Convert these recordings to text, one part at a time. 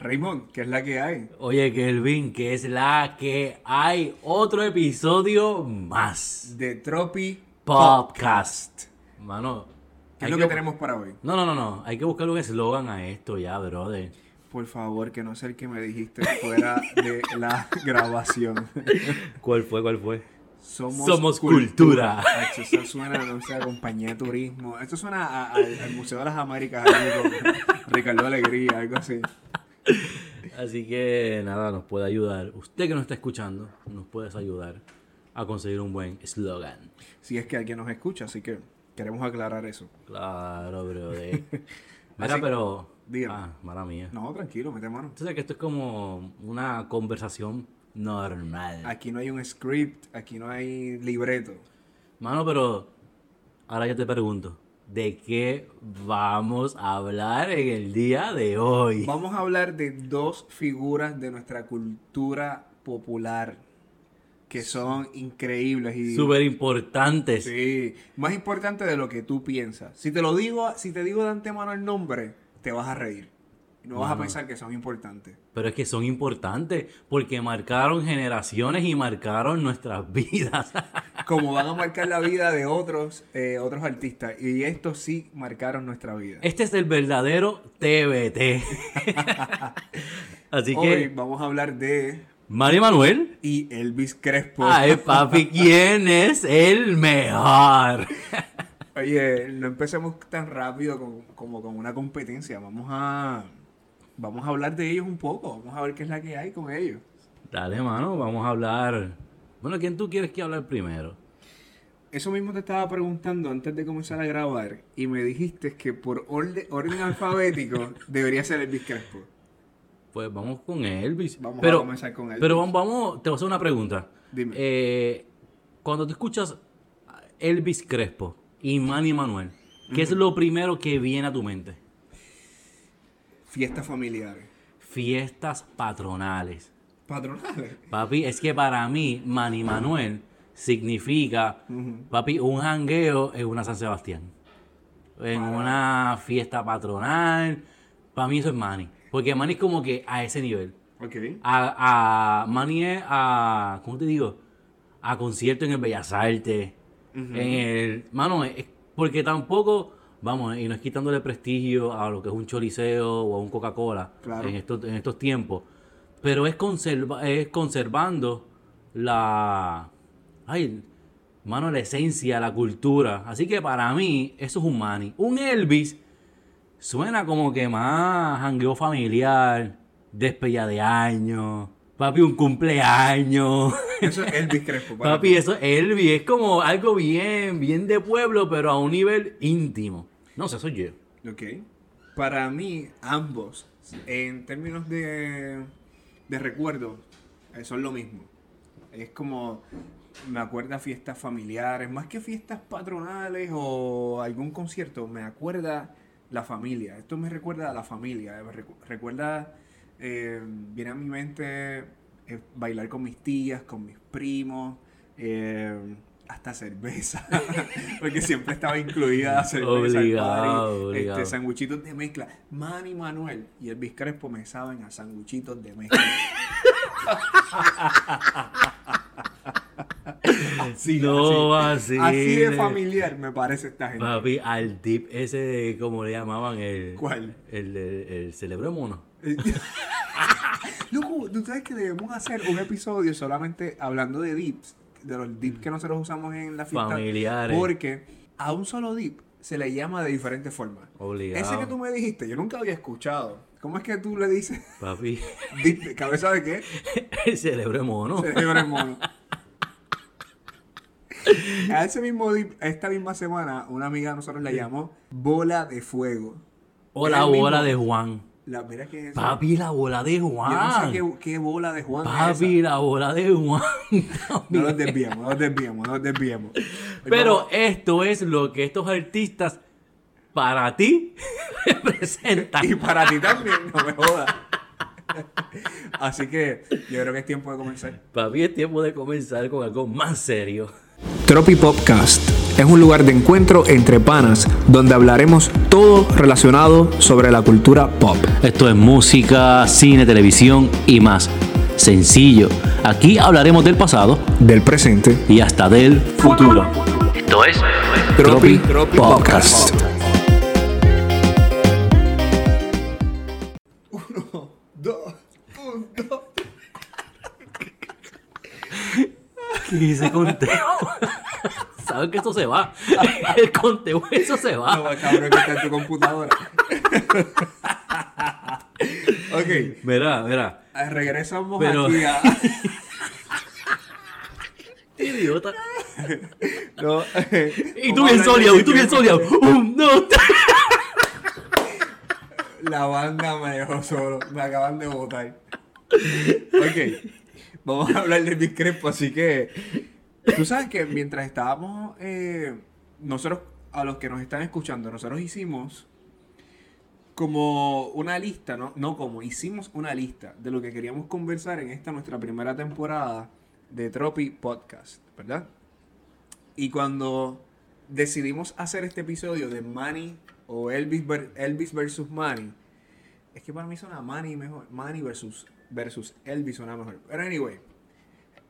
Raymond, ¿qué es la que hay? Oye, Kelvin, ¿qué es la que hay? Otro episodio más. De Tropi Podcast. Mano. ¿Qué es lo que tenemos para hoy? No, no, no, no. Hay que buscar un eslogan a esto ya, brother. Por favor, que no sea el que me dijiste fuera de la grabación. ¿Cuál fue? ¿Cuál fue? Somos, Somos cultura. Hacho, Eso suena, no sé, a compañía de turismo. Esto suena a- al, al Museo de las Américas, con Ricardo Alegría, algo así. Así que nada, nos puede ayudar. Usted que nos está escuchando, nos puedes ayudar a conseguir un buen eslogan. Si es que alguien nos escucha, así que queremos aclarar eso. Claro, brother. Mira, Así- pero. dígame. Ah, mala mía. No, tranquilo, mete mano. Entonces que esto es como una conversación normal. Aquí no hay un script, aquí no hay libreto. Mano, pero ahora yo te pregunto, ¿de qué vamos a hablar en el día de hoy? Vamos a hablar de dos figuras de nuestra cultura popular que son increíbles y Súper importantes. sí, más importante de lo que tú piensas. Si te lo digo, si te digo de antemano el nombre, te vas a reír. No vas a pensar que son importantes. Pero es que son importantes porque marcaron generaciones y marcaron nuestras vidas. Como van a marcar la vida de otros eh, otros artistas y estos sí marcaron nuestra vida. Este es el verdadero TBT. Así Hoy que, vamos a hablar de Mari Manuel. y Elvis Crespo. Ay, papi, ¿quién es el mejor? Oye, no empecemos tan rápido con- como con una competencia. Vamos a vamos a hablar de ellos un poco. Vamos a ver qué es la que hay con ellos. Dale, mano, vamos a hablar. Bueno, ¿quién tú quieres que hable primero? Eso mismo te estaba preguntando antes de comenzar a grabar y me dijiste que por orde- orden alfabético debería ser Elvis Crespo. Pues vamos con Elvis. Vamos a pero, comenzar con Elvis. Pero vamos, te voy a hacer una pregunta. Dime. Eh, cuando tú escuchas Elvis Crespo y Manny Manuel, ¿qué es lo primero que viene a tu mente? Fiestas familiares. Fiestas patronales. Patronales. Papi, es que para mí, Manny Manuel significa, papi, un jangueo en una San Sebastián. En Para- una fiesta patronal. Para mí eso es Manny. Porque Manny es como que a ese nivel. Ok. A, a Manny es a, ¿cómo te digo? A concierto en el Bellas Artes. En el, mano, es- porque tampoco, vamos, y no es quitándole prestigio a lo que es un choriceo o a un Coca-Cola Claro. en, estos, en estos tiempos. Pero es, conserva, es conservando la, ay, mano, la esencia, la cultura. Así que para mí, eso es un Manny. Un Elvis suena como que más jangueo familiar, despedida de año, papi, un cumpleaños. Eso es Elvis Crespo. para Papi, eso es Elvis, es como algo bien, bien de pueblo, pero a un nivel íntimo. No sé, soy yo. Ok. Para mí, ambos, en términos de, de recuerdo, eh, son lo mismo. Es como, me acuerda fiestas familiares, más que fiestas patronales o algún concierto, me acuerda la familia. Esto me recuerda a la familia. me recu- recuerda, eh, viene a mi mente eh, bailar con mis tías, con mis primos, eh, hasta cerveza, porque siempre estaba incluida la cerveza. Obligado. Este, sanguchitos de mezcla. Manny Manuel y el Crespo me saben a sanguchitos de mezcla. así, No, así. así de familiar me parece esta gente. Papi, al tip ese de, como le llamaban, el... ¿Cuál? El, el, el cerebro mono. Loco, tú sabes que debemos hacer un episodio solamente hablando de dips, de los dips que nosotros usamos en la fiesta. Familiares. Porque a un solo dip se le llama de diferentes formas. Obligado. Ese que tú me dijiste, yo nunca había escuchado. ¿Cómo es que tú le dices Papi, dip cabeza de qué? el cerebro de mono. Cerebro de mono. A ese mismo dip, esta misma semana, una amiga de nosotros la llamó bola de fuego. O la mismo- bola de Juan. La, mira que es eso. Papi, la bola de Yo Juan. no sé qué, qué bola de Juan es esa. Papi, la bola de Juan. No nos desviamos, no nos desviamos, no nos desviamos. Pero Vamos- esto es lo que estos artistas para ti representan. Y para ti también, no me jodas. Así que yo creo que es tiempo de comenzar. Papi, es tiempo de comenzar con algo más serio. Tropi Podcast, es un lugar de encuentro entre panas donde hablaremos todo relacionado sobre la cultura pop. Esto es música, cine, televisión y más. Sencillo. Aquí hablaremos del pasado Del presente, y hasta del futuro. Esto es Tropi Podcast. Uno, dos, un, dos. ¿Qué conteo? ¿Sabes que eso se va? El conteo, eso se No, va. cabrón, que está en tu computadora. ok, Mira, mira. eh, regresamos Pero- aquí a... Idiota. No, eh, Y tú bien soleado, y tú bien soleado. Un, dos, tres. La banda me dejó solo, me acaban de botar. Ok, vamos a hablar de Elvis Crespo, así que tú sabes que mientras estábamos, eh, nosotros, a los que nos están escuchando, nosotros hicimos como una lista, ¿no? No como, hicimos una lista de lo que queríamos conversar en esta nuestra primera temporada de Tropi Podcast, ¿verdad? Y cuando decidimos hacer este episodio de Manny o Elvis, ver- Elvis versus Manny, es que para mí suena Manny mejor. Manny versus, versus Elvis suena mejor. Pero anyway,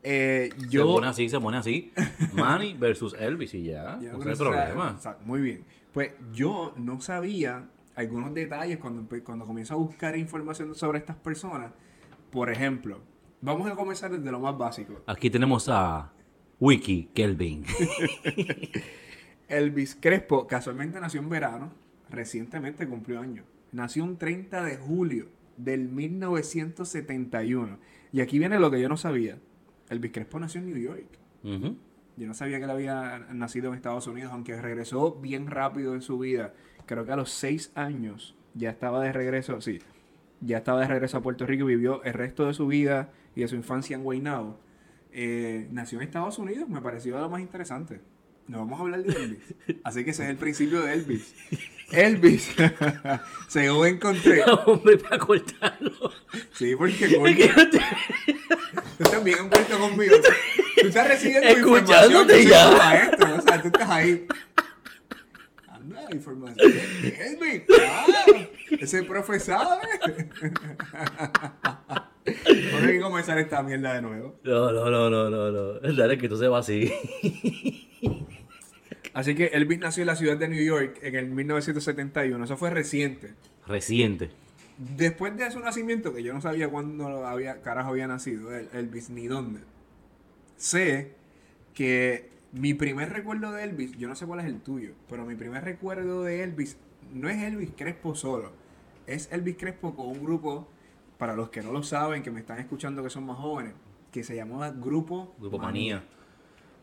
eh, Se yo... pone así, se pone así. Manny versus Elvis y ya. Ya, no hay problema. muy bien. Pues yo no sabía algunos detalles cuando, cuando comienzo a buscar información sobre estas personas. Por ejemplo, vamos a comenzar desde lo más básico. Aquí tenemos a Wiki Kelvin. Elvis Crespo casualmente nació en verano, recientemente cumplió años. Nació un 30 de julio del 1971. Y aquí viene lo que yo no sabía. Elvis Crespo nació en New York. Yo no sabía que él había nacido en Estados Unidos, aunque regresó bien rápido en su vida. Creo que a los seis años ya estaba de regreso, sí, ya estaba de regreso a Puerto Rico y vivió el resto de su vida y de su infancia en Guaynabo. Eh, nació en Estados Unidos, me pareció lo más interesante. No vamos a hablar de Elvis. Así que ese es el principio de Elvis. Elvis, según encontré. Hombre, para cortarlo. Sí, porque coño, tú también envuelto conmigo. Tú estás recibiendo información. Yo soy ya. maestro, o sea, tú estás ahí. Anda, información. Elvis, ah, ese profe sabe. Vamos a que comenzar esta mierda de nuevo. No, no, no, no, no, no. Dale que tú se va así. Así que Elvis nació en la ciudad de New York en el 1971. Eso fue reciente. Reciente. Después de su nacimiento, que yo no sabía cuándo había, carajo había nacido él, Elvis ni dónde, sé que mi primer recuerdo de Elvis, yo no sé cuál es el tuyo, pero mi primer recuerdo de Elvis no es Elvis Crespo solo, es Elvis Crespo con un grupo, para los que no lo saben, que me están escuchando que son más jóvenes, que se llamaba Grupo, Grupo Manía.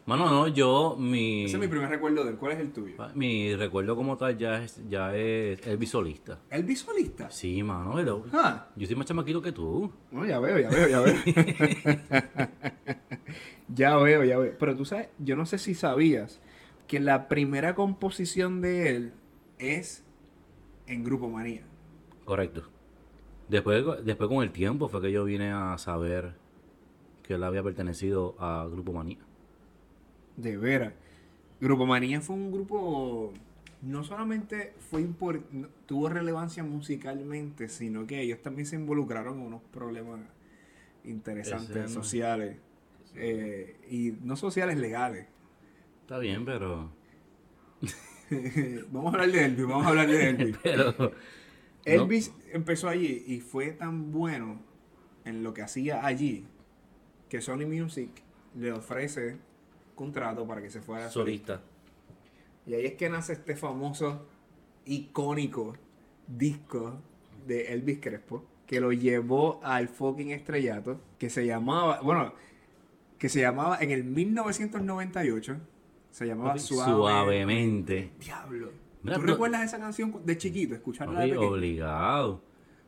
Mano, no, yo, mi. Ese es mi primer recuerdo de él. ¿Cuál es el tuyo? Mi recuerdo como tal ya es, ya es Elvis solista. ¿Elvis solista? Sí, mano, pero Ah. yo soy más chamaquito que tú. No, ya veo, ya veo, ya veo. ya veo, ya veo. Pero tú sabes, yo no sé si sabías que la primera composición de él es en Grupo Manía. Correcto. Después, después con el tiempo fue que yo vine a saber que él había pertenecido a Grupo Manía. De veras. Grupo Manía fue un grupo, no solamente fue tuvo relevancia musicalmente, sino que ellos también se involucraron en unos problemas interesantes, sociales. eh, y no sociales, legales. Está bien, pero. vamos a hablar de Elvis, vamos a hablar de Elvis. pero Elvis empezó allí y fue tan bueno en lo que hacía allí que Sony Music le ofrece contrato para que se fuera solista. Y ahí es que nace este famoso, icónico disco de Elvis Crespo que lo llevó al fucking estrellato que se llamaba, bueno, que se llamaba en el 1998 se llamaba Suave. Suavemente. Diablo. Mira, ¿Tú recuerdas esa canción de chiquito? Escucharla de pequeño? obligado.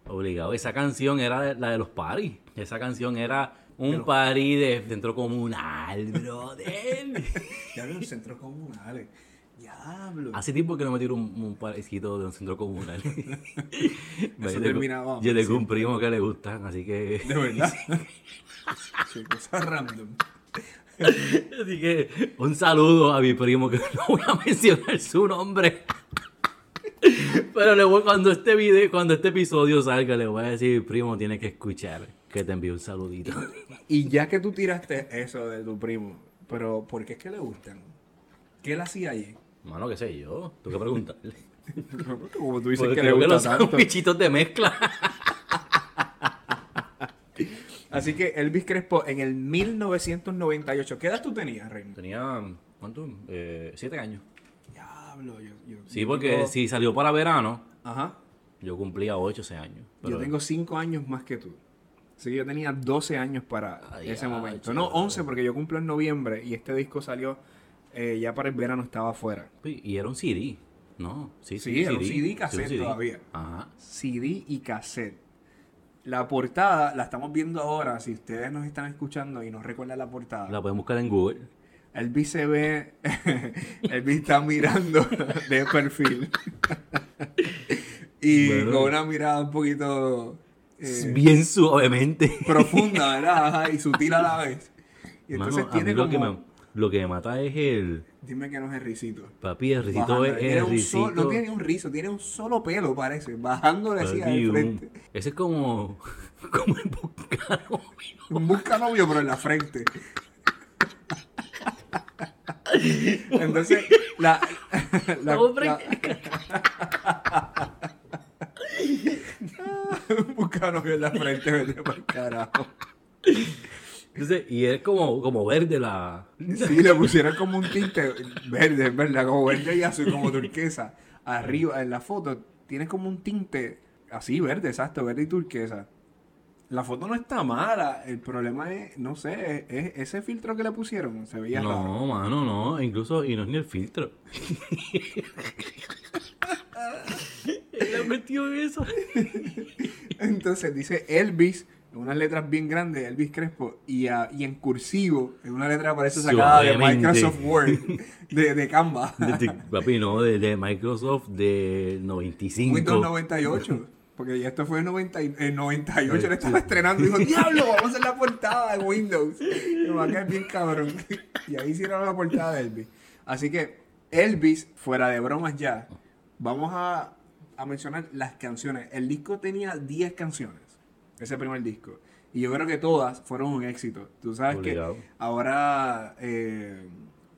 Obligado. Esa canción era la de los paris. Esa canción era un los- party de centro comunal, brother. Diablo, en centros comunales. Diablo. Hace tiempo que no me tiro un, un parecito de un centro comunal. Eso terminaba Yo tengo un primo que le gustan, así que. De verdad. Qué cosa random. Así que un saludo a mi primo que no voy a mencionar su nombre. Pero le voy, cuando este video, cuando este episodio salga, le voy a decir, primo, tiene que escuchar que te envío un saludito. Y ya que tú tiraste eso de tu primo, pero ¿por qué es que le gustan? ¿Qué él hacía allí? Mano, qué sé yo, tú que preguntarle. Como tú dices Porque que le que gusta son tanto. bichitos de mezcla. Así que Elvis Crespo en el 1998. ¿Qué edad tú tenías, Raymond? Tenía, ¿cuánto? Eh, siete años. Diablo, yo, yo- Sí, yo porque tengo- si salió para verano, Ajá. yo cumplía ocho ese año. Pero Yo tengo 5 años más que tú. Así que yo tenía 12 años para Ay, ese momento. chico. No, 11 porque yo cumplo en noviembre y este disco salió eh, ya para el verano, estaba afuera. Y era un CD. No, sí, Sí, era un CD Sí, cassette todavía. Ajá. CD y cassette. La portada la estamos viendo ahora. Si ustedes nos están escuchando y no recuerdan la portada, La pueden buscar en Google. Elvis se ve. Elvis está mirando de perfil. y Bueno. con una mirada un poquito. Eh, Bien suavemente. profunda, ¿verdad? Ajá, y sutil a la vez. Y entonces Mano, a tiene mí lo, como... que me, lo que me mata es el... Dime que no es el risito. Papi, el risito es el risito. no tiene un rizo, tiene un solo pelo, parece. Bajándole así al un- frente. ese es como... Como el buscano. Un busca novio, pero en la frente. Entonces, la. la, Hombre. la- un busca novio en la frente, vete por carajo. Entonces, y es como, como verde la... Sí, le pusieron como un tinte verde, ¿verdad? Como verde y azul, como turquesa. Arriba, en la foto, tiene como un tinte así, verde, exacto, verde y turquesa. La foto no está mala, el problema es, no sé, es, es ese filtro que le pusieron, se veía raro. No, mano, no. Incluso, y no es ni el filtro. Él ha metido eso. Entonces dice Elvis, en unas letras bien grandes, Elvis Crespo, y, a- y en cursivo, en una letra parece sacada de. Microsoft Word, de, de Canva. De- de- papi, no, de, de Microsoft de 95. Windows 98. Porque ya esto fue en 90 y- en 98, le estaba estrenando y dijo, diablo, vamos a hacer la portada de Windows. Me va a caer bien cabrón. Y ahí hicieron la portada de Elvis. Así que Elvis, fuera de bromas ya, vamos a, a mencionar las canciones. El disco tenía 10 canciones, ese primer disco. Y yo creo que todas fueron un éxito. Tú sabes Obligado. que ahora eh,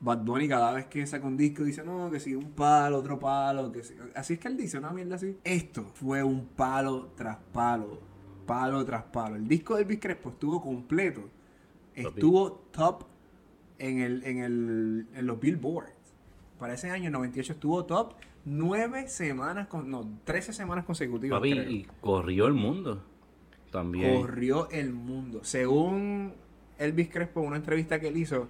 Bad Bunny cada vez que saca un disco dice, no, que si un palo, otro palo, que si-". Así es que él dice, una mierda así. Esto fue un palo tras palo, palo tras palo. El disco de Elvis Crespo estuvo completo. Estuvo top en, el, en, el, en los Billboards. Para ese año, 98, estuvo top nueve semanas, con, no, 13 semanas consecutivas. Papi, creo. y corrió el mundo. También. Corrió el mundo. Según Elvis Crespo, en una entrevista que él hizo,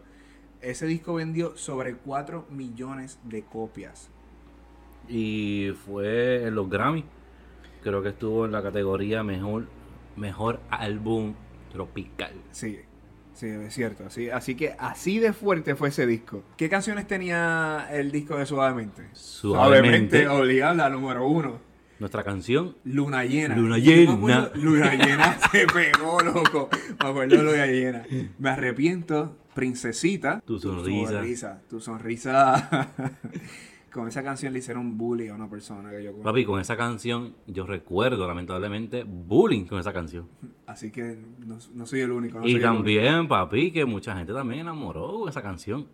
ese disco vendió sobre 4 millones de copias. Y fue en los Grammy. Creo que estuvo en la categoría mejor, mejor álbum tropical. Sí, sí, es cierto. Así, así que así de fuerte fue ese disco. ¿Qué canciones tenía el disco de Suavemente? Suavemente. obligado, la número uno. Nuestra canción, Luna llena. Luna llena. acuerdo- Luna llena se pegó, loco. Me acuerdo de Luna llena. Me arrepiento, princesita. Tu sonrisa. sonrisa. Tu sonrisa. Con esa canción le hicieron bullying a una persona que yo conozco. papi, con esa canción, yo recuerdo lamentablemente bullying con esa canción. Así que no, no soy el único. no y también, papi, que mucha gente también enamoró con esa canción.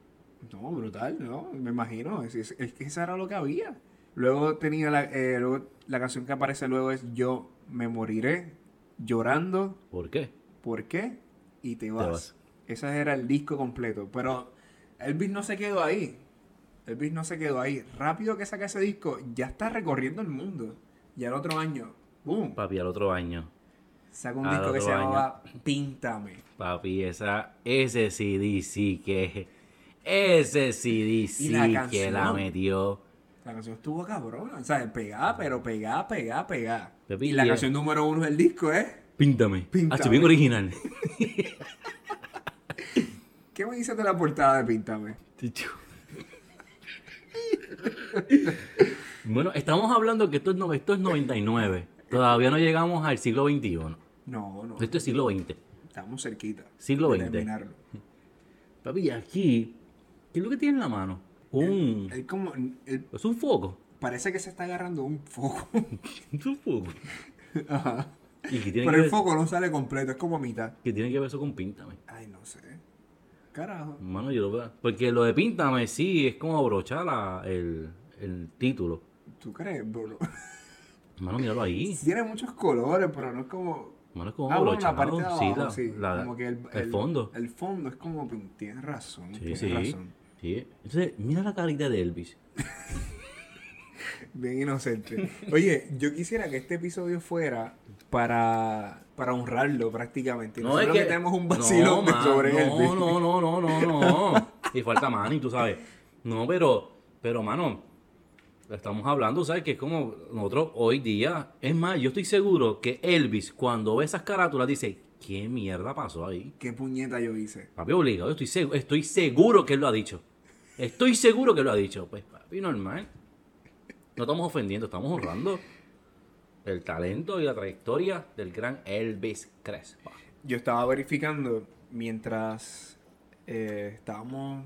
No, brutal, ¿no? Me imagino. Es, es- es que eso era lo que había. Luego tenía la, eh, luego, la canción que aparece luego es Yo me moriré llorando ¿Por qué? ¿Por qué? Y te vas. vas. Ese era el disco completo. Pero Elvis no se quedó ahí. Elvis no se quedó ahí. Rápido que saca ese disco, ya está recorriendo el mundo. Y al otro año, ¡boom! Papi, al otro año. Saca un al disco que se llamaba Píntame. Papi, esa, ese CD sí que. Ese CD sí la que la metió. La canción estuvo cabrona. O sea, pegada, pero pegada, pegada, pegada. Y la canción número uno del disco es. Píntame. Píntame. Ah, bien original. ¿Qué me dices de la portada de Píntame? bueno, estamos hablando que esto es, no- esto es 99. Todavía no llegamos al siglo XXI. No, no. Esto es siglo XX. Estamos cerquita. Siglo XX. terminarlo. Papi, aquí, ¿qué es lo que tiene en la mano? Un... Él como, él Es un foco. parece que se está agarrando un foco. Es un foco. Ajá. ¿Y qué tiene, Pero que el ver, foco no sale completo, es como a mitad. qué tiene que ver eso con Píntame? Ay, no sé. Carajo. Mano, yo lo veo. Porque lo de Píntame sí es como abrochar la- el, el título. ¿Tú crees, bro? Mano, míralo ahí. Tiene muchos colores, pero no es como. Mano, es como Ah, bueno, la parte de abajo, sí, la- sí. la- como que el, el fondo. El fondo es como. Tienes razón. Sí, tienes sí. razón. Sí. Entonces, mira la carita de Elvis. Bien inocente. Oye, yo quisiera que este episodio fuera para, para honrarlo prácticamente. No, es que... tenemos un vacilón man, sobre no, él. No, no, no, no, no. Y falta Manny, tú sabes. No, pero, pero, mano, estamos hablando, ¿sabes? Que es como nosotros hoy día. Es más, yo estoy seguro que Elvis, cuando ve esas carátulas, dice, ¿qué mierda pasó ahí? ¿Qué puñeta yo hice? Papi, obligado, estoy, seg- estoy seguro que él lo ha dicho. Estoy seguro que lo ha dicho. Pues, papi, normal. No estamos ofendiendo, estamos honrando el talento y la trayectoria del gran Elvis Crespo. Yo estaba verificando mientras eh, estábamos.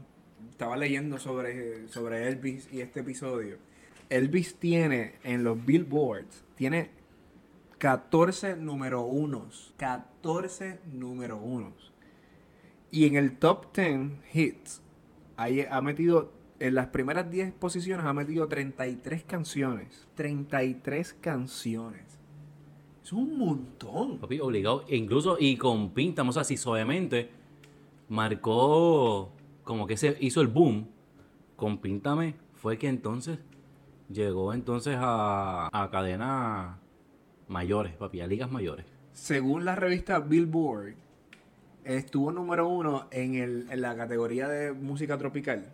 Estaba leyendo sobre, sobre Elvis y este episodio. Elvis tiene en los billboards, tiene 14 número unos. 14 número unos. Y en el top 10 hits, ahí ha metido, en las primeras 10 posiciones, ha metido 33 canciones. 33 canciones. Es un montón. Papi, obligado. Incluso, y con Píntame, o sea, si suavemente marcó como que se hizo el boom con Píntame, fue que entonces llegó entonces a, a cadenas mayores, papi, a ligas mayores. Según la revista Billboard, estuvo número uno en, el, en la categoría de música tropical.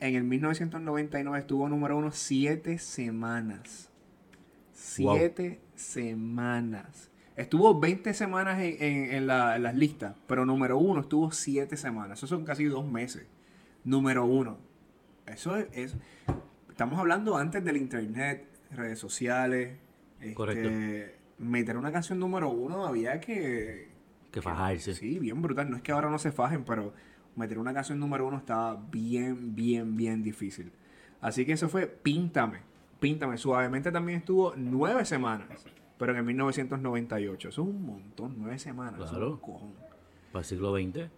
En el 1999 estuvo número uno siete semanas. Wow. Siete semanas. Estuvo 20 semanas en, en- en la- en las listas, pero número uno estuvo siete semanas. Eso son casi dos meses. Número uno. Eso es... es- estamos hablando antes del internet, redes sociales. Este, Correcto. Meter una canción número uno había que... Que fajarse. Sí, bien brutal. No es que ahora no se fajen, pero meter una canción número uno estaba bien, bien, bien difícil. Así que eso fue Píntame. Píntame. Suavemente también estuvo nueve semanas, pero en el 1998. Eso es un montón, nueve semanas. eso es Claro. un cojón. Para el siglo XX.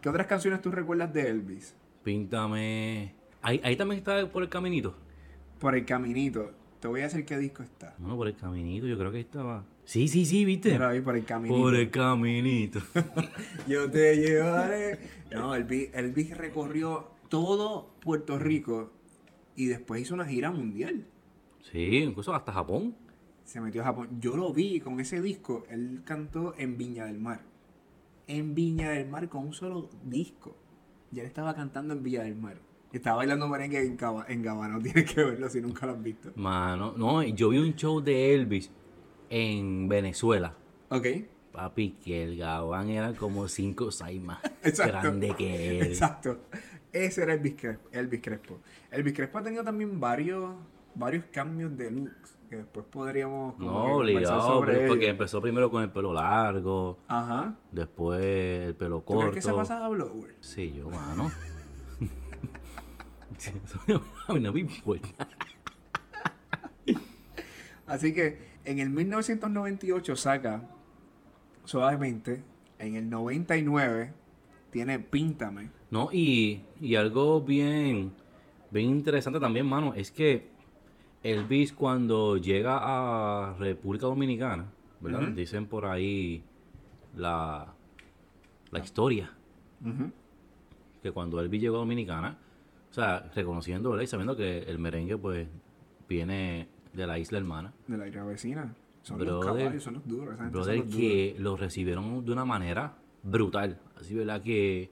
¿Qué otras canciones tú recuerdas de Elvis? Píntame. Ahí, ahí también está por el caminito. Por el caminito. Te voy a decir qué disco está. Bueno, por el caminito, yo creo que estaba. Sí, sí, sí, viste. Pero ahí por el caminito. Por el caminito. Yo te llevaré. No, Elvis, Elvis recorrió todo Puerto Rico y después hizo una gira mundial. Sí, incluso hasta Japón. Se metió a Japón. Yo lo vi con ese disco. Él cantó en Viña del Mar. En Viña del Mar con un solo disco. Y él estaba cantando en Viña del Mar. Estaba bailando merengue en, Cava- en Gabá. No tienes que verlo si nunca lo has visto. Mano, no, yo vi un show de Elvis en Venezuela. Ok. Papi, que el Gabán era como cinco o seis más Exacto. grande que él. Exacto. Ese era Elvis Crespo. Elvis Crespo. Elvis Crespo ha tenido también varios, varios cambios de looks. Que después podríamos como No, obligado, sobre porque empezó primero con el pelo largo, Ajá. después el pelo ¿Tú corto. crees que se pasaba blower? Sí, yo, mano. No me importa. Así que en el 1998 saca suavemente. En el 99 tiene Píntame. No, y, y algo bien, bien interesante también, mano, es que Elvis cuando llega a República Dominicana, ¿verdad? Dicen por ahí la, la historia, que cuando Elvis llegó a Dominicana, o sea, reconociendo, ¿verdad? Y sabiendo que el merengue, pues, viene de la isla hermana, De la isla vecina. Son los Brother, caballos, son los duros. esa gente son brother, los duros. que lo recibieron de una manera brutal, así, ¿verdad? Que,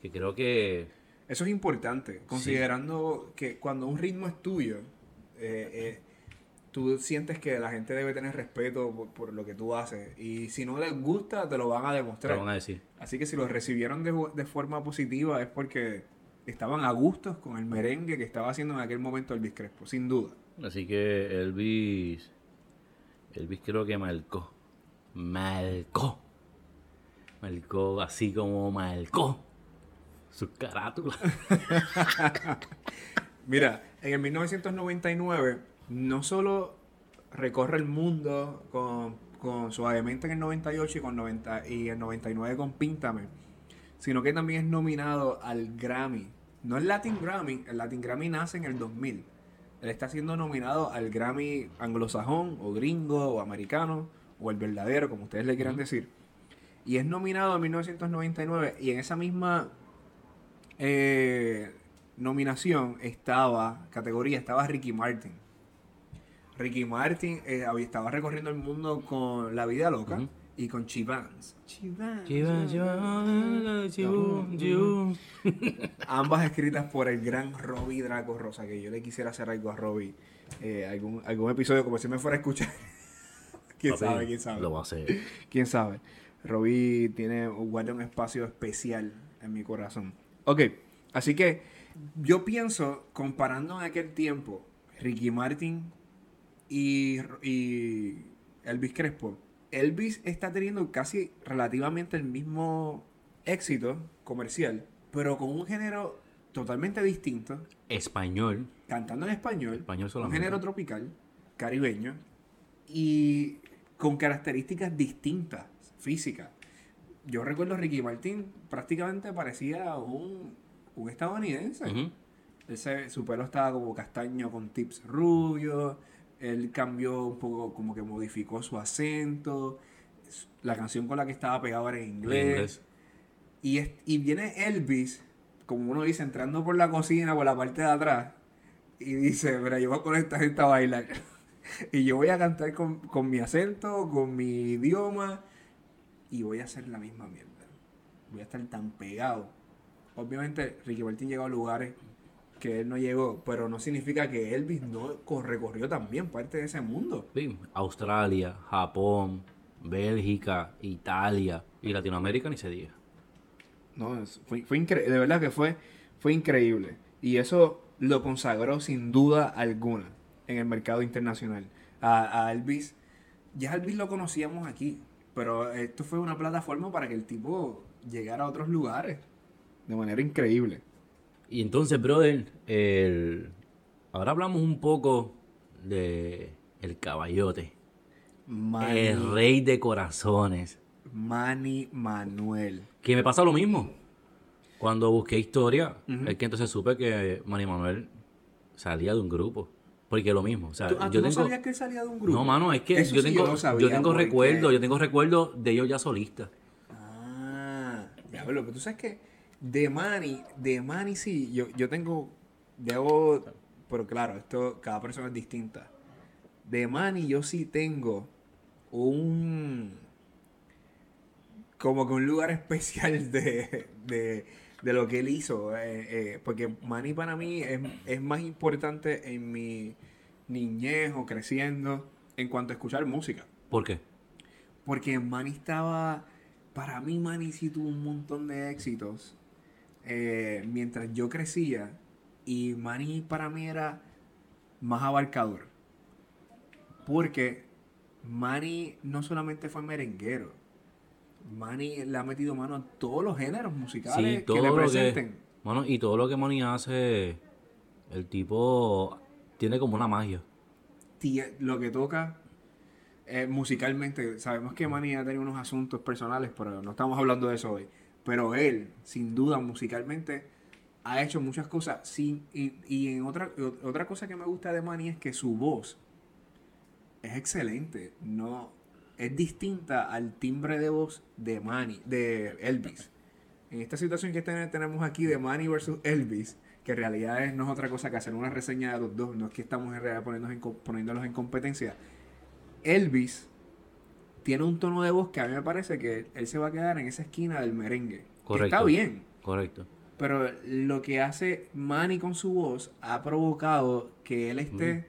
que creo que Eso es importante, considerando que cuando un ritmo es tuyo, eh, eh, tú sientes que la gente debe tener respeto por, por lo que tú haces. Y si no les gusta, te lo van a te demostrar. lo van a decir. Así que si lo recibieron de, de forma positiva es porque estaban a gustos con el merengue que estaba haciendo en aquel momento Elvis Crespo, sin duda. Así que Elvis, Elvis creo que marcó, marcó Marcó así como marcó su carátula. Mira, en el 1999 no solo recorre el mundo con, con Suavemente en el 98 y, con 90, y el 99 con Píntame, sino que también es nominado al Grammy. No el Latin Grammy, el Latin Grammy nace en el 2000. Él está siendo nominado al Grammy anglosajón o gringo o americano o el verdadero, como ustedes le quieran decir. Y es nominado en 1999 y en esa misma eh, nominación estaba, categoría, estaba Ricky Martin. Ricky Martin eh, estaba recorriendo el mundo con La Vida Loca. Y con Chivans. Chivans. Chiva, chiva, chivu, chivu. Ambas escritas por el gran Robbie Draco Rosa, que yo le quisiera hacer algo a Robbie. eh, algún, algún episodio como si me fuera a escuchar. quién Papi, sabe, quién sabe. Lo va a hacer. Quién sabe. Robbie tiene, guarda un espacio especial en mi corazón. Ok, así que yo pienso, comparando en aquel tiempo, Ricky Martin y, y Elvis Crespo, Elvis está teniendo casi relativamente el mismo éxito comercial, pero con un género totalmente distinto, Español. cantando en español, Español un solamente. género tropical, caribeño, y con características distintas, físicas. Yo recuerdo a Ricky Martin prácticamente parecía un, un estadounidense. Ese- su pelo estaba como castaño con tips rubios. Él cambió un poco, como que modificó su acento. La canción con la que estaba pegado era en En inglés. Y, es- y viene Elvis, como uno dice, entrando por la cocina, por la parte de atrás, y dice, mira, yo voy a poner a esta gente a bailar. y yo voy a cantar con, con mi acento, con mi idioma, y voy a hacer la misma mierda. Voy a estar tan pegado. Obviamente, Ricky Martin llegó a lugares que él no llegó, pero no significa que Elvis no co- recorrió también parte de ese mundo. Sí, Australia, Japón, Bélgica, Italia y Latinoamérica ni se diga. No, fue, fue increíble, de verdad que fue, fue increíble. Y eso lo consagró sin duda alguna en el mercado internacional. A, a Elvis, ya Elvis lo conocíamos aquí, pero esto fue una plataforma para que el tipo llegara a otros lugares de manera increíble. Y entonces, brother, el... ahora hablamos un poco de el caballote. Manny, El rey de corazones. Manny Manuel. Que me pasa lo mismo. Cuando busqué historia, es que entonces supe que Manny Manuel salía de un grupo. Porque lo mismo. O sea, ¿Tú, ah, tú yo no sabías que él salía de un grupo? No, mano, es que Eso yo sí tengo, no yo, sabía, tengo porque- recuerdos, yo tengo recuerdos de ellos ya solistas. Ah, diablo, pero tú sabes que de Manny, de Manny sí, yo, yo tengo, debo, pero claro, esto, cada persona es distinta. De Manny yo sí tengo un, como que un lugar especial de, de, de lo que él hizo, eh, eh, porque Manny para mí es, es más importante en mi niñez o creciendo en cuanto a escuchar música. ¿Por qué? Porque Manny estaba. Para mí, Manny sí tuvo un montón de éxitos. Eh, mientras yo crecía. Y Manny para mí era más abarcador. Porque Manny no solamente fue merenguero. Manny le ha metido mano a todos los géneros musicales Sí, que le presenten. que... Mano, y todo lo que Manny hace, el tipo tiene como una magia. lo que toca eh, musicalmente, sabemos que Manny ha tenido unos asuntos personales, pero no estamos hablando de eso hoy. Pero él, sin duda, musicalmente, ha hecho muchas cosas. Sin, y, y en otra, otra cosa que me gusta de Manny es que su voz es excelente. No, es distinta al timbre de voz de Manny, de Elvis. En esta situación que ten- tenemos aquí de Manny versus Elvis, que en realidad es- no es otra cosa que hacer una reseña de los dos, no es que estamos en realidad poniéndonos en, poniéndolos en competencia. Elvis tiene un tono de voz que a mí me parece que él se va a quedar en esa esquina del merengue. que Correcto. está bien, Correcto. pero lo que hace Manny con su voz ha provocado que él esté...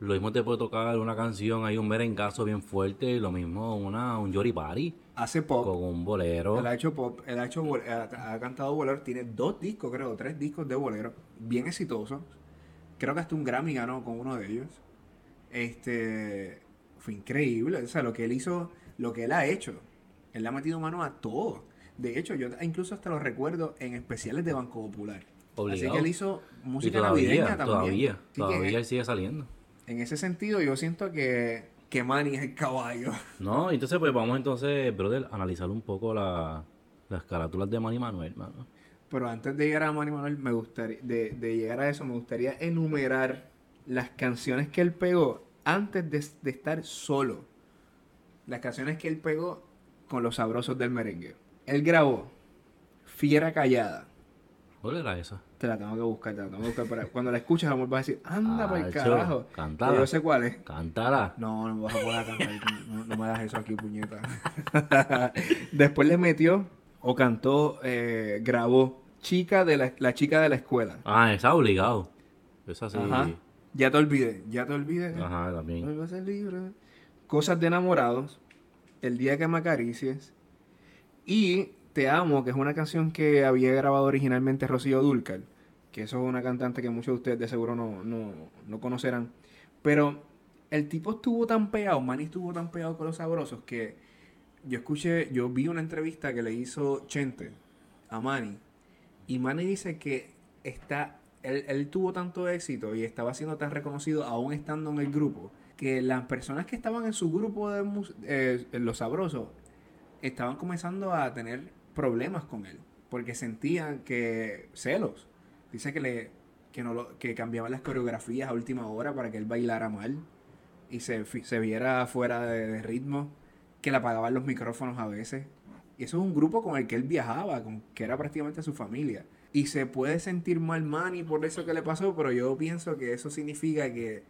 Lo mismo te puede tocar una canción, hay un merengazo bien fuerte, y lo mismo una, un Yori Party Hace pop. con un bolero. Él ha hecho pop, él ha hecho ha, ha cantado bolero, tiene dos discos, creo, tres discos de bolero, bien exitosos. Creo que hasta un Grammy ganó con uno de ellos. Este fue increíble, o sea, lo que él hizo, lo que él ha hecho Él le ha metido mano a todo. De hecho, yo incluso hasta lo recuerdo en especiales de Banco Popular. Así Obligado. que él hizo música todavía, navideña también. todavía, Así que, todavía sigue saliendo. en ese sentido, yo siento que, que Manny es el caballo. No, entonces pues vamos entonces, brother, a analizar un poco la- las carátulas de Manny Manuel, mano. Pero antes de llegar a Manny Manuel, me gustaría, de, de llegar a eso, me gustaría enumerar las canciones que él pegó antes de, de estar solo. Las canciones que él pegó con los sabrosos del merengue. Él grabó Fiera Callada. ¿Cuál era esa? Te la tengo que buscar, te la tengo que buscar. Para, cuando la escuches, amor, vas a decir, anda para el carajo. cántala. Pero Yo sé cuál es. Cántala. No, no me vas a poder cantar. No, no me das eso aquí, puñeta. Después le metió o cantó, eh, grabó Chica de la, la chica de la escuela. Ah, esa obligado. Esa sí. Ajá. Ya te olvidé, ya te olvidé. Ajá, también. Hoy a ser libre. Cosas de enamorados. El día que me acaricies. Y Te amo, que es una canción que había grabado originalmente Rocío Dúrcal. Que eso es una cantante que muchos de ustedes de seguro no, no, no conocerán. Pero el tipo estuvo tan pegado, Manny estuvo tan pegado con los sabrosos que yo escuché, yo vi una entrevista que le hizo Chente a Manny. Y Manny dice que está, él, él tuvo tanto éxito y estaba siendo tan reconocido aún estando en el grupo, que las personas que estaban en su grupo de eh, los sabrosos estaban comenzando a tener problemas con él, porque sentían que celos. Dice que le que no lo- que cambiaban las coreografías a última hora para que él bailara mal y se, se viera fuera de, de ritmo, que le apagaban los micrófonos a veces. Y eso es un grupo con el que él viajaba, con, que era prácticamente su familia. Y se puede sentir mal Manny por eso que le pasó, pero yo pienso que eso significa que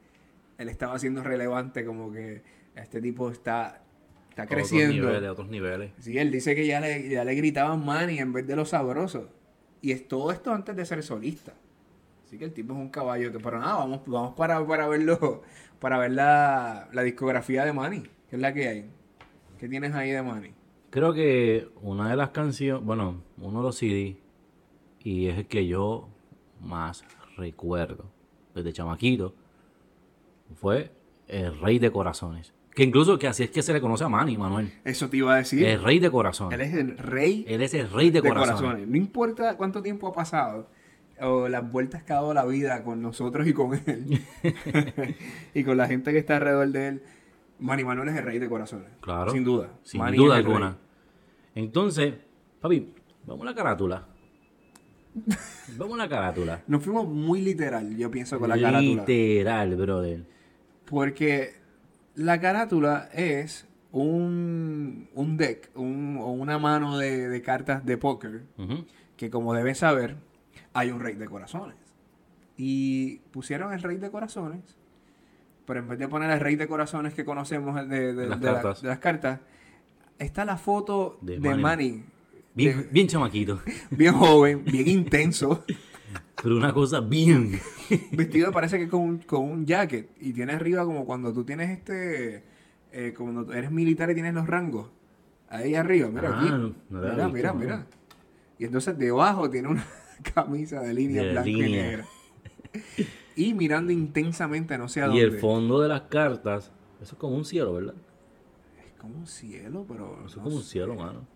él estaba siendo relevante, como que este tipo está, está A creciendo. Otros niveles, otros niveles. Sí, él dice que ya le, ya le gritaban Manny en vez de los sabrosos. Y es todo esto antes de ser solista. Así que el tipo es un caballo. Pero nada, vamos, vamos para, para verlo, para ver la, la discografía de Manny, que es la que hay. ¿Qué tienes ahí de Manny? Creo que una de las canciones, bueno, uno de los CD, y es el que yo más recuerdo desde chamaquito, fue El Rey de Corazones. Que incluso que así es que se le conoce a Manny, Manuel. Eso te iba a decir. El Rey de Él Corazones. es el rey Él es el Rey de, de Corazones. corazones. No importa cuánto tiempo ha pasado o las vueltas que ha dado la vida con nosotros y con él y con la gente que está alrededor de él. Manny Manuel es el rey de corazones. Claro. Sin duda. Sin Manny duda alguna. Entonces, papi, vamos a la carátula. Vamos a la carátula. Nos fuimos muy literal, yo pienso, con la carátula. Literal, brother. Porque la carátula es un, un deck, un- o una mano de, de cartas de póker, que como debes saber, hay un rey de corazones. Y pusieron el rey de corazones, pero en vez de poner el rey de corazones que conocemos de, de- Las la- cartas. de las cartas, está la foto De de, Manny. Manny, Bien, de- bien chamaquito. bien joven, bien intenso. Pero una cosa bien. Vestido parece que con un, con un jacket y tiene arriba como cuando tú tienes este, eh, cuando eres militar y tienes los rangos. Ahí arriba, mira Ah, aquí. no- no mira, visto, mira, no. mira. Y entonces debajo tiene una camisa de línea De blanca y negra. Y mirando intensamente no sé a Y dónde. el fondo de las cartas, eso es como un cielo, ¿verdad? Es como un cielo, pero... Eso es como un cielo, mano.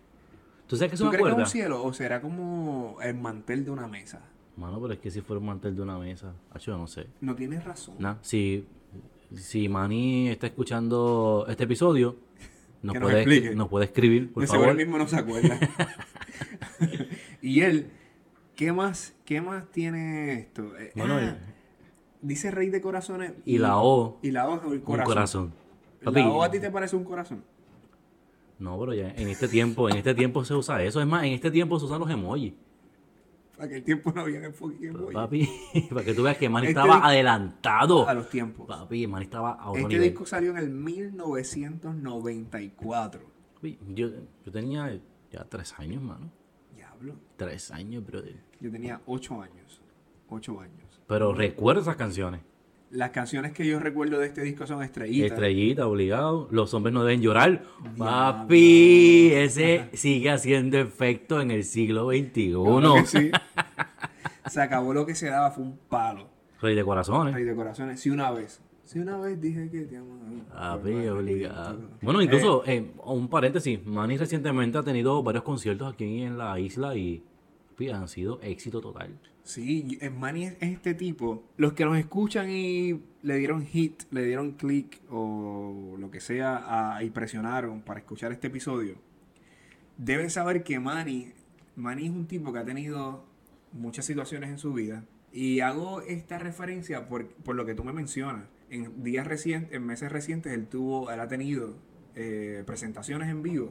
¿Tú sabes que eso ¿Tú me crees que es un cielo o será como el mantel de una mesa? Mano, pero es que si fuera un mantel de una mesa, yo no sé. No tienes razón. Nah, si, si Manny está escuchando este episodio, nos, puede, nos puede escribir, por de favor. mismo no se acuerda. y él, ¿qué más, qué más tiene esto? Eh, Bueno, ah, el- dice rey de corazones. Y la O, Y la O es el un corazón. corazón. ¿La O a ti te parece un corazón? No, pero ya en este tiempo, en este tiempo se usa eso. Es más, en este tiempo se usan los emojis. Aquel tiempo no había el fucking emoji. Papi, para que tú veas que Manny Este estaba adelantado. A los tiempos. Papi, Manny estaba a otro Este nivel. disco salió en el 1994. Papi, yo, yo tenía ya tres años, mano. Diablo. Tres años, brother. Yo tenía 8 años. 8 años. Pero recuerdo esas canciones. Las canciones que yo recuerdo de este disco son Estrellita. Estrellita, obligado. Los hombres no deben llorar. Papi, ese sigue haciendo efecto en el siglo XXI. Claro sí. Se acabó lo que se daba, fue un palo. Rey de corazones. Rey de corazones, sí, una vez. Si una vez dije que te amo. Pi, vale, obligado. Bueno, incluso, eh, un paréntesis, Manny recientemente ha tenido varios conciertos aquí en la isla y han sido éxito total. Sí, Manny es es este tipo. Los que nos escuchan y le dieron hit, le dieron click o lo que sea a- y presionaron para escuchar este episodio, deben saber que Manny, Manny es un tipo que ha tenido muchas situaciones en su vida. Y hago esta referencia por, por lo que tú me mencionas. En días recientes, en meses recientes, él tuvo, ha tenido eh, presentaciones en vivo.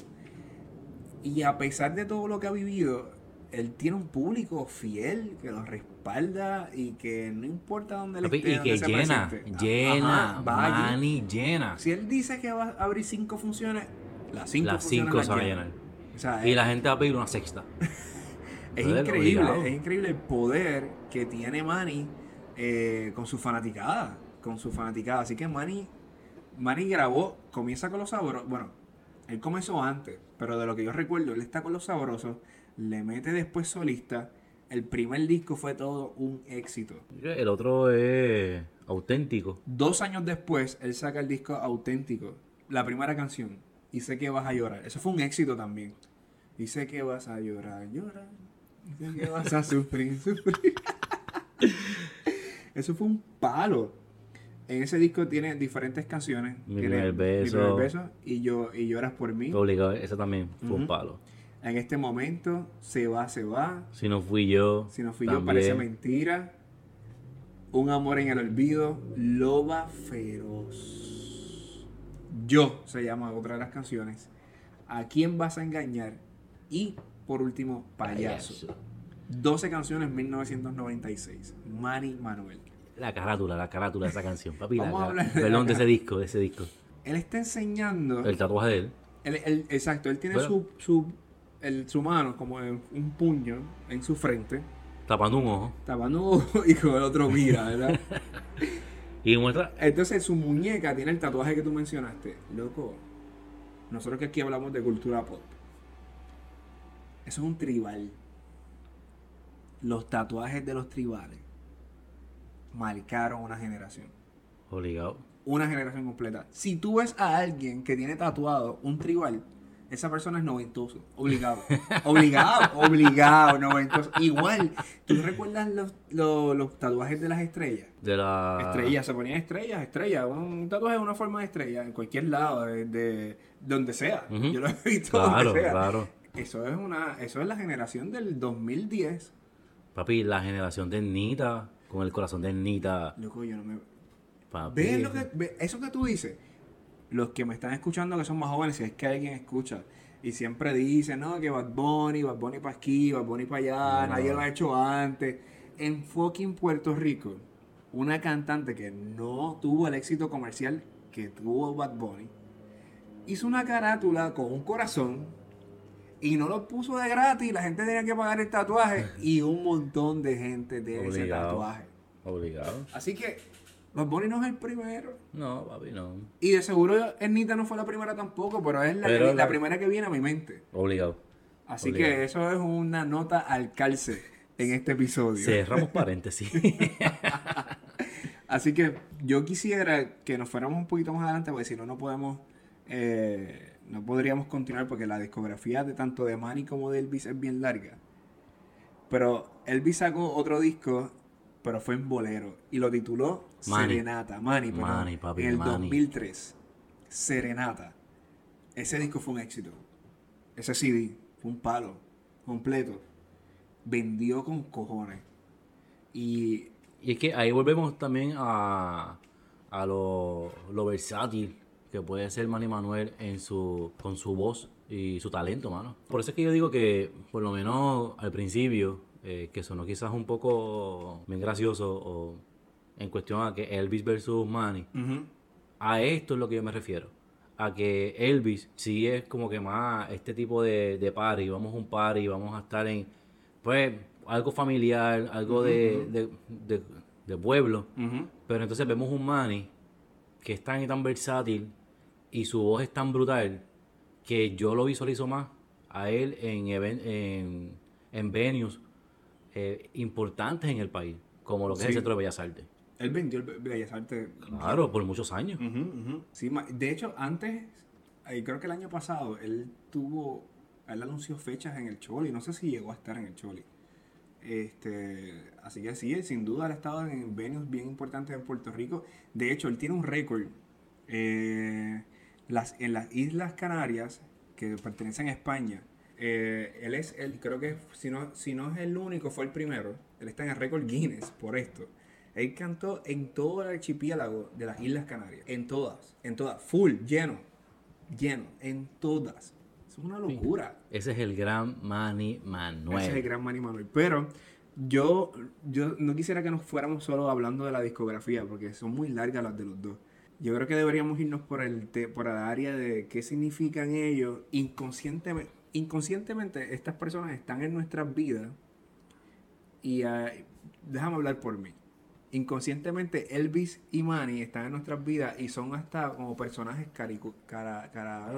Y a pesar de todo lo que ha vivido, él tiene un público fiel que lo respalda y que no importa dónde Papi, esté, y que llena, presente. llena, Ajá. Manny llena. Si él dice que va a abrir cinco funciones, las cinco Las cinco las se van a llena. llenar. O sea, Y es, la gente va a pedir una sexta. es increíble, obligado. es increíble el poder que tiene Manny eh, con su fanaticada, con su fanaticada. Así que Manny, Manny grabó, comienza con los sabrosos, bueno, él comenzó antes, pero de lo que yo recuerdo, él está con los sabrosos, le mete después solista. El primer disco fue todo un éxito. El otro es auténtico. Dos años después, él saca el disco auténtico, la primera canción, y sé que vas a llorar. Eso fue un éxito también. Y sé que vas a llorar, llorar. Y sé que vas a sufrir, sufrir. Eso fue un palo. En ese disco tiene diferentes canciones. Mi primer beso. Mi primer beso y, yo, y lloras por mí. Obligado, ese también fue un palo. En este momento, se va, se va. Si no fui yo. Si no fui yo, también. parece mentira. Un amor en el olvido. Loba feroz. Yo se llama otra de las canciones. ¿A quién vas a engañar? Y por último, payaso. 12 canciones 1996. Manny Manuel. La carátula, la carátula de esa canción. Papi, la Vamos a ca- hablar de la Perdón, de ese disco, de ese disco. Él está enseñando. El tatuaje de él. él- él- exacto, él tiene Bueno. su, su, el- su mano como un puño en su frente. Tapando un ojo. Tapando un ojo y con el otro mira, ¿verdad? Y muestra. Entonces su muñeca tiene el tatuaje que tú mencionaste. Loco, nosotros que aquí hablamos de cultura pop. Eso es un tribal. Los tatuajes de los tribales marcaron una generación. Obligado. Una generación completa. Si tú ves a alguien que tiene tatuado un tribal, esa persona es noventoso. Obligado. Obligado, obligado, noventoso. Igual, ¿tú recuerdas los, los, los tatuajes de las estrellas? De la. Estrellas, se ponían estrellas, estrellas. Un tatuaje es una forma de estrella, en cualquier lado, de, de donde sea. Yo lo he visto Claro, donde sea. claro. Eso es una, eso es la generación del 2010. Papi, la generación de Nita. Con el corazón de Nita. Loco, yo no me. Papi. ¿Ves lo que, ve- eso que tú dices? Los que me están escuchando que son más jóvenes, si es que alguien escucha, y siempre dicen, no, que Bad Bunny, Bad Bunny para aquí, Bad Bunny para allá, No. nadie lo ha hecho antes. En fucking Puerto Rico, una cantante que no tuvo el éxito comercial que tuvo Bad Bunny, hizo una carátula con un corazón y no lo puso de gratis, la gente tenía que pagar el tatuaje y un montón de gente tiene ese tatuaje. Obligado. Así que Bad Bunny no es el primero. No, papi, no. Y de seguro Ernita no fue la primera tampoco, pero es la, Pero que- la la- primera que viene a mi mente. Obligado. Así Obligado. que eso es una nota al calce en este episodio. Cerramos paréntesis. Así que yo quisiera que nos fuéramos un poquito más adelante, porque si no, no podemos, eh, no podríamos continuar, porque la discografía de tanto de Manny como de Elvis es bien larga. Pero Elvis sacó otro disco, pero fue en bolero, y lo tituló Manny. Serenata. Manny, perdón, Manny, papi, en el Manny. 2003. Serenata. Ese disco fue un éxito. Ese CD fue un palo completo. Vendió con cojones. Y Y es que ahí volvemos también a, a lo, lo versátil que puede ser Manny Manuel en su, con su voz y su talento, mano. Por eso es que yo digo que, por lo menos al principio, eh, que sonó quizás un poco bien gracioso o en cuestión a que Elvis versus Manny, a esto es lo que yo me refiero. A que Elvis sí es como que más este tipo de, de party. Vamos a un party, vamos a estar en, pues, algo familiar, algo de, de, de- de pueblo. Pero entonces vemos un Manny que es tan y tan versátil y su voz es tan brutal que yo lo visualizo más a él en, en, en venues eh, importantes en el país, como lo que es el Sí. Centro de Bellas Artes. Él vendió el Be- Bellas Artes. Claro, por muchos años. Sí, de hecho, antes, creo que el año pasado, él tuvo, él anunció fechas en el Choli, no sé si llegó a estar en el Choli. Este, así que sí, sin duda él ha estado en venues bien importantes en Puerto Rico. De hecho, él tiene un récord eh, las, en las Islas Canarias, que pertenecen a España. eh, él es el, creo que si no, si no es el único, fue el primero. Él está en el récord Guinness por esto. Él cantó en todo el archipiélago de las Islas Canarias. En todas. En todas. Full, lleno. Lleno. En todas. Es una locura. Ese es el gran Manny Manuel. Ese es el gran Manny Manuel. Pero yo, yo no quisiera que nos fuéramos solo hablando de la discografía, porque son muy largas las de los dos. Yo creo que deberíamos irnos por el, te- por el área de qué significan ellos inconscientemente. Inconscientemente, estas personas están en nuestras vidas y ah, déjame hablar por mí. Inconscientemente, Elvis y Manny están en nuestras vidas y son hasta como personajes caricu- cara- cara-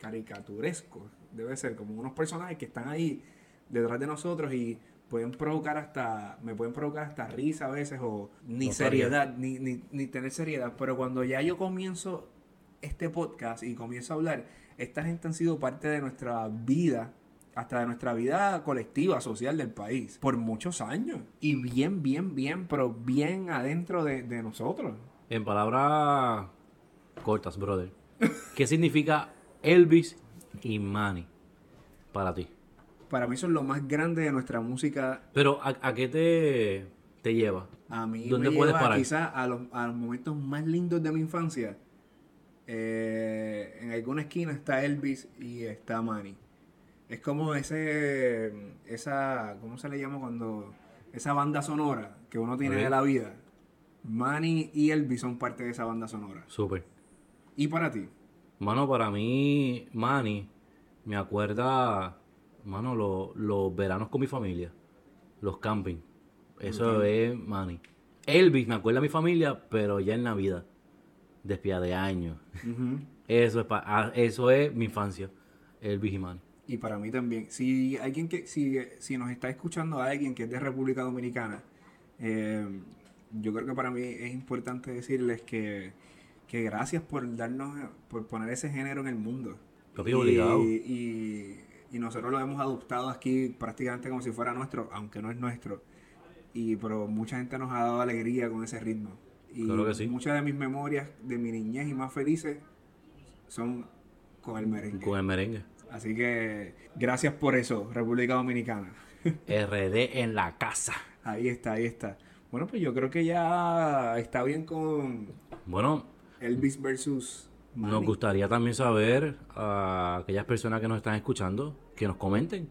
caricaturescos. Debe ser como unos personajes que están ahí detrás de nosotros y pueden provocar hasta, me pueden provocar hasta risa a veces o ni seriedad, ni, ni, ni tener seriedad. Pero cuando ya yo comienzo este podcast y comienzo a hablar, esta gente han sido parte de nuestra vida, hasta de nuestra vida colectiva, social del país, por muchos años. Y bien, bien, bien, pero bien adentro de, de nosotros. En palabras cortas, brother. ¿Qué significa Elvis y Manny para ti? Para mí son lo más grande de nuestra música. Pero ¿a, a qué te, te lleva? A mí ¿Dónde me puedes lleva parar? quizás a los, a los momentos más lindos de mi infancia. Eh, en alguna esquina está Elvis y está Manny. Es como ese, esa, ¿cómo se le llama cuando? Esa banda sonora que uno tiene de la vida. Manny y Elvis son parte de esa banda sonora. Súper. ¿Y para ti? Mano, para mí, Manny, me acuerda, mano, lo- los veranos con mi familia, los camping. Eso es Manny. Elvis me acuerda a mi familia, pero ya en Navidad, despida de años. Ujú. Eso es, pa- ah, eso es mi infancia, Elvis y Manny. Y para mí también. Si alguien que, si, si nos está escuchando a alguien que es de República Dominicana, eh, yo creo que para mí es importante decirles que, que gracias por darnos, por poner ese género en el mundo. Obligado. Y, y nosotros lo hemos adoptado aquí prácticamente como si fuera nuestro, aunque no es nuestro. Y pero mucha gente nos ha dado alegría con ese ritmo. Y Claro que sí. muchas de mis memorias de mi niñez y más felices son con el merengue. Con el merengue. Así que gracias por eso, República Dominicana. RD en la casa. Ahí está, ahí está. Bueno, pues yo creo que ya está bien con Bueno, Elvis versus Manny. nos gustaría también saber a aquellas personas que nos están escuchando, que nos comenten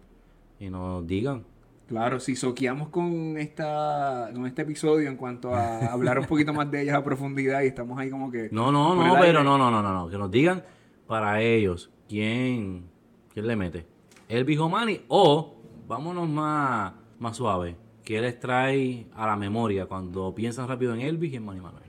y nos digan Claro, si soqueamos con esta con este episodio en cuanto a hablar un poquito más de ellas a profundidad y estamos ahí como que No, no, no, pero no, no, no, no, no. Que nos digan para ellos quién, quién le mete. Elvis o Manny o vámonos más, más suave. ¿Qué les trae a la memoria cuando piensan rápido en Elvis y en Manny Manuel?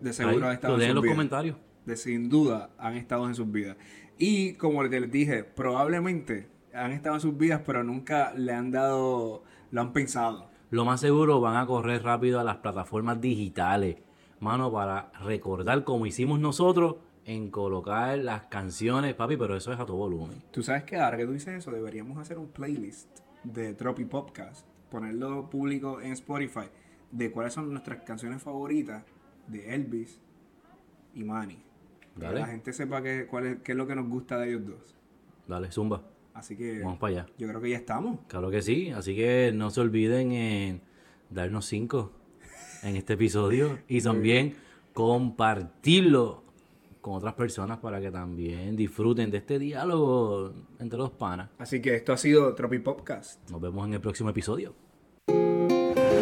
de seguro han estado lo en dejen en sus los vidas. comentarios. De sin duda han estado en sus vidas. Y como les dije, probablemente han estado en sus vidas, pero nunca le han dado, lo han pensado. Lo más seguro van a correr rápido a las plataformas digitales, mano, para recordar como hicimos nosotros en colocar las canciones, papi, pero eso es a todo volumen. Tú sabes que ahora que tú dices eso, deberíamos hacer un playlist de Tropi Podcast, ponerlo público en Spotify, de cuáles son nuestras canciones favoritas de Elvis y Manny. Para que Dale. la gente sepa qué, cuál es, qué es lo que nos gusta de ellos dos. Dale, zumba, Así que vamos para allá. yo creo que ya estamos. Claro que sí, así que no se olviden en darnos cinco en este episodio y también compartirlo con otras personas para que también disfruten de este diálogo entre los panas. Así que esto ha sido Tropi Podcast. Nos vemos en el próximo episodio.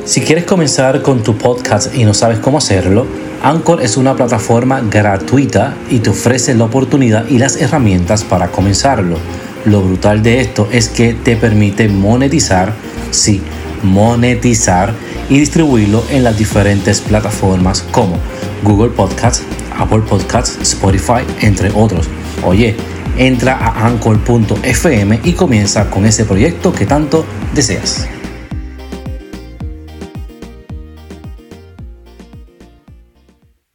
Si quieres comenzar con tu podcast y no sabes cómo hacerlo, Anchor es una plataforma gratuita y te ofrece la oportunidad y las herramientas para comenzarlo. Lo brutal de esto es que te permite monetizar, sí, monetizar y distribuirlo en las diferentes plataformas como Google Podcasts, Apple Podcasts, Spotify, entre otros. Oye, entra a anchor.fm y comienza con ese proyecto que tanto deseas.